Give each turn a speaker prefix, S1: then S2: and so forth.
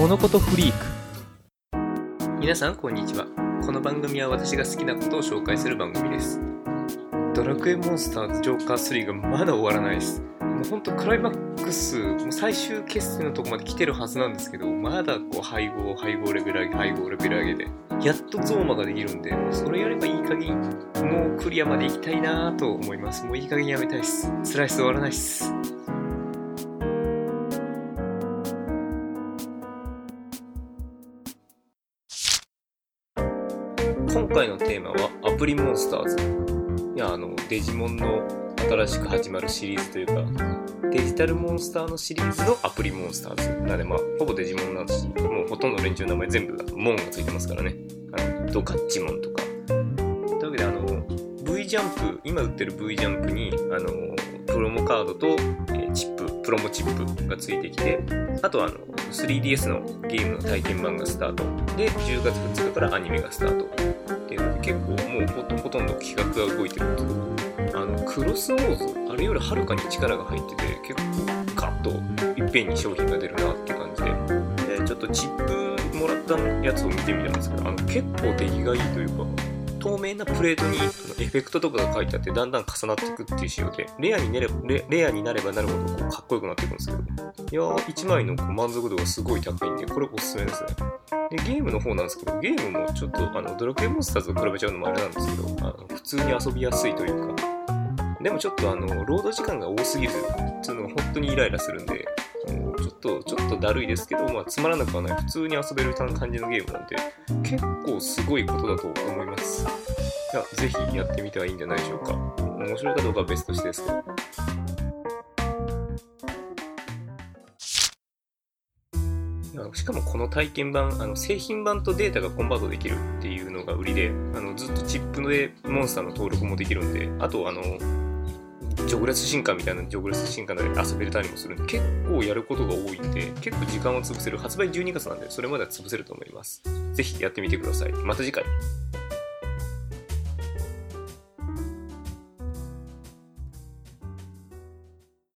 S1: 物事フリーク。
S2: 皆さんこんにちは。この番組は私が好きなことを紹介する番組です。ドラクエモンスターズジョーカー3がまだ終わらないです。もうほんとクライマックスもう最終決戦のとこまで来てるはずなんですけどまだこう配合配合レベル上げ配合レベル上げでやっとゾーマができるんでそれやればいい加減もうクリアまで行きたいなと思います。もういい加減やめたいっす。辛いっす終わらないっす。今回のテーマはアプリモンスターズ。いやあのデジモンの新しく始まるシリーズというかデジタルモンスターのシリーズのアプリモンスターズ。なのでまあほぼデジモンなんです。しもうほとんど連中の名前全部モンがついてますからね。あのドカッチモンとか。というわけであの V ジャンプ今売ってる V ジャンプにあのプロモカードと、えチッププロモチップがついてきてあとはあの 3DS のゲームの体験版がスタート。で10月2日からアニメがスタート。っていうので結構もうほとんど企画が動いてるとあのクロスオーズあれよりはるかに力が入ってて結構ガッといっぺんに商品が出るなって感じで。でちょっとチップもらったやつを見てみたんですけどあの結構出来がいいというか透明なプレートにエフェクトとかが書いてあってだんだん重なっていくっていう仕様でレアになればレレアになればなるほどこうかっこよくなっていくんですけどいやー1枚のこう満足度がすごい高いんでこれおすすめですね。でゲームの方なんですけどゲームもちょっとあのドラクエモンスターズと比べちゃうのもあれなんですけどあの普通に遊びやすいというかでもちょっとあのロード時間が多すぎるっていうのが本当にイライラするんでとちょっとだるいですけど、まあ、つまらなくはない。普通に遊べる感じのゲームなんで結構すごいことだと思います。いやぜひやってみてはいいんじゃないでしょうか。面白いかどうかは別としてですけど。しかもこの体験版あの製品版とデータがコンバートできるっていうのが売りであのずっとチップでモンスターの登録もできるんであとあのジョグレス進化みたいなジョグレス進化で遊べれたりもするんで結構やることが多いんで結構時間を潰せる発売12月なんでそれまでは潰せると思います。ぜひやってみてください。また次回。